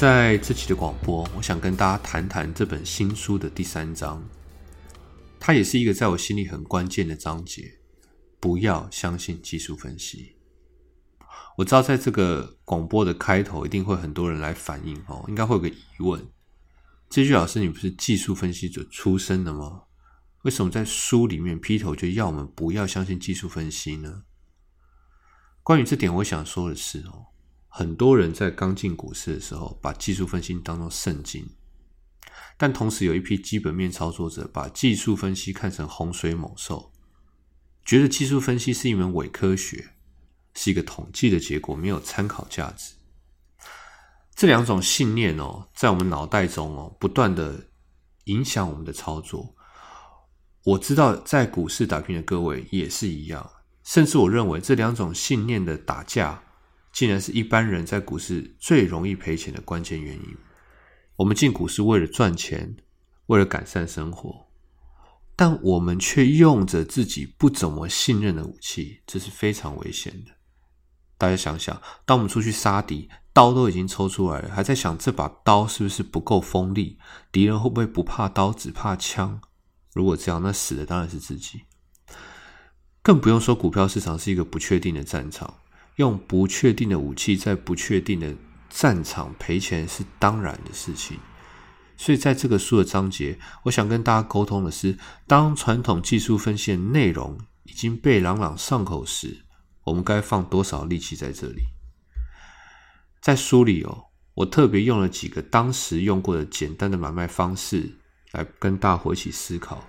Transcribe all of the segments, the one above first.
在这期的广播，我想跟大家谈谈这本新书的第三章，它也是一个在我心里很关键的章节。不要相信技术分析。我知道在这个广播的开头，一定会很多人来反映哦，应该会有个疑问：这句老师，你不是技术分析者出身的吗？为什么在书里面劈头就要我们不要相信技术分析呢？关于这点，我想说的是哦，很多人在刚进股市的时候，把技术分析当做圣经，但同时有一批基本面操作者把技术分析看成洪水猛兽，觉得技术分析是一门伪科学，是一个统计的结果，没有参考价值。这两种信念哦，在我们脑袋中哦，不断的影响我们的操作。我知道，在股市打拼的各位也是一样，甚至我认为这两种信念的打架，竟然是一般人在股市最容易赔钱的关键原因。我们进股市为了赚钱，为了改善生活，但我们却用着自己不怎么信任的武器，这是非常危险的。大家想想，当我们出去杀敌，刀都已经抽出来了，还在想这把刀是不是不够锋利？敌人会不会不怕刀，只怕枪？如果这样，那死的当然是自己。更不用说股票市场是一个不确定的战场，用不确定的武器在不确定的战场赔钱是当然的事情。所以，在这个书的章节，我想跟大家沟通的是：当传统技术分析的内容已经被朗朗上口时，我们该放多少力气在这里？在书里哦，我特别用了几个当时用过的简单的买卖方式。来跟大伙一起思考，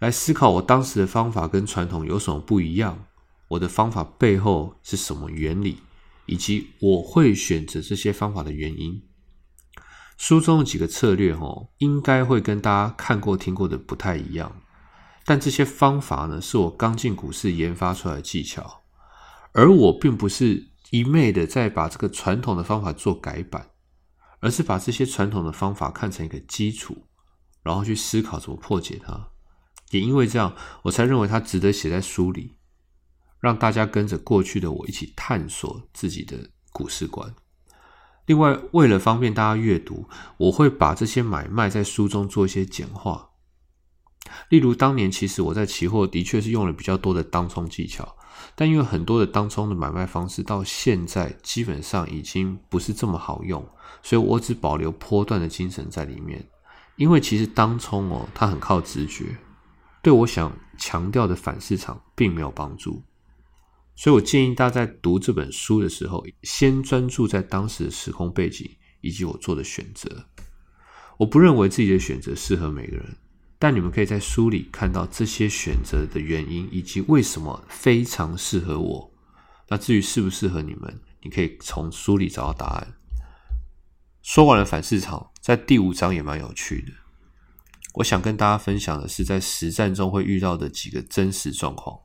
来思考我当时的方法跟传统有什么不一样？我的方法背后是什么原理？以及我会选择这些方法的原因。书中的几个策略，哦，应该会跟大家看过、听过的不太一样。但这些方法呢，是我刚进股市研发出来的技巧，而我并不是一昧的在把这个传统的方法做改版，而是把这些传统的方法看成一个基础。然后去思考怎么破解它，也因为这样，我才认为它值得写在书里，让大家跟着过去的我一起探索自己的股市观。另外，为了方便大家阅读，我会把这些买卖在书中做一些简化。例如，当年其实我在期货的确是用了比较多的当冲技巧，但因为很多的当冲的买卖方式到现在基本上已经不是这么好用，所以我只保留波段的精神在里面。因为其实当冲哦，它很靠直觉，对我想强调的反市场并没有帮助，所以我建议大家在读这本书的时候，先专注在当时的时空背景以及我做的选择。我不认为自己的选择适合每个人，但你们可以在书里看到这些选择的原因以及为什么非常适合我。那至于适不适合你们，你可以从书里找到答案。说完了反市场，在第五章也蛮有趣的。我想跟大家分享的是，在实战中会遇到的几个真实状况。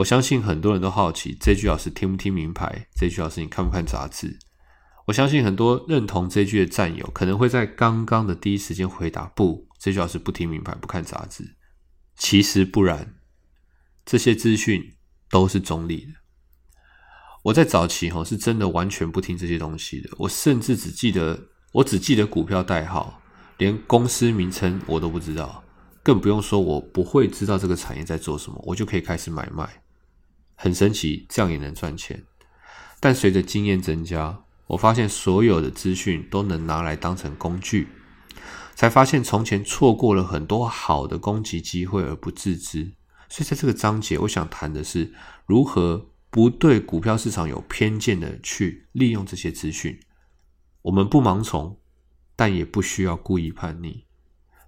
我相信很多人都好奇，这句老师听不听名牌？这句老师你看不看杂志？我相信很多认同这句的战友，可能会在刚刚的第一时间回答：不，这句老师不听名牌，不看杂志。其实不然，这些资讯都是中立的。我在早期哈是真的完全不听这些东西的，我甚至只记得我只记得股票代号，连公司名称我都不知道，更不用说我不会知道这个产业在做什么，我就可以开始买卖，很神奇，这样也能赚钱。但随着经验增加，我发现所有的资讯都能拿来当成工具，才发现从前错过了很多好的攻击机会而不自知。所以在这个章节，我想谈的是如何。不对股票市场有偏见的去利用这些资讯，我们不盲从，但也不需要故意叛逆，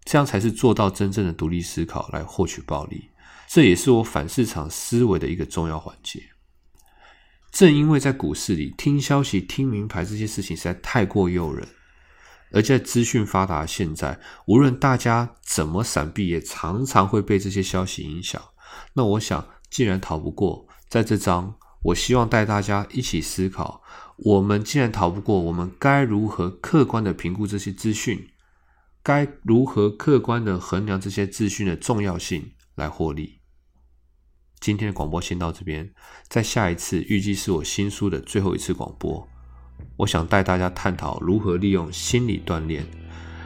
这样才是做到真正的独立思考来获取暴利。这也是我反市场思维的一个重要环节。正因为在股市里听消息、听名牌这些事情实在太过诱人，而在资讯发达现在，无论大家怎么闪避，也常常会被这些消息影响。那我想，既然逃不过，在这章，我希望带大家一起思考：我们既然逃不过，我们该如何客观的评估这些资讯？该如何客观的衡量这些资讯的重要性来获利？今天的广播先到这边，在下一次预计是我新书的最后一次广播，我想带大家探讨如何利用心理锻炼，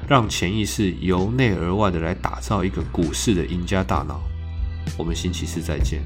让潜意识由内而外的来打造一个股市的赢家大脑。我们星期四再见。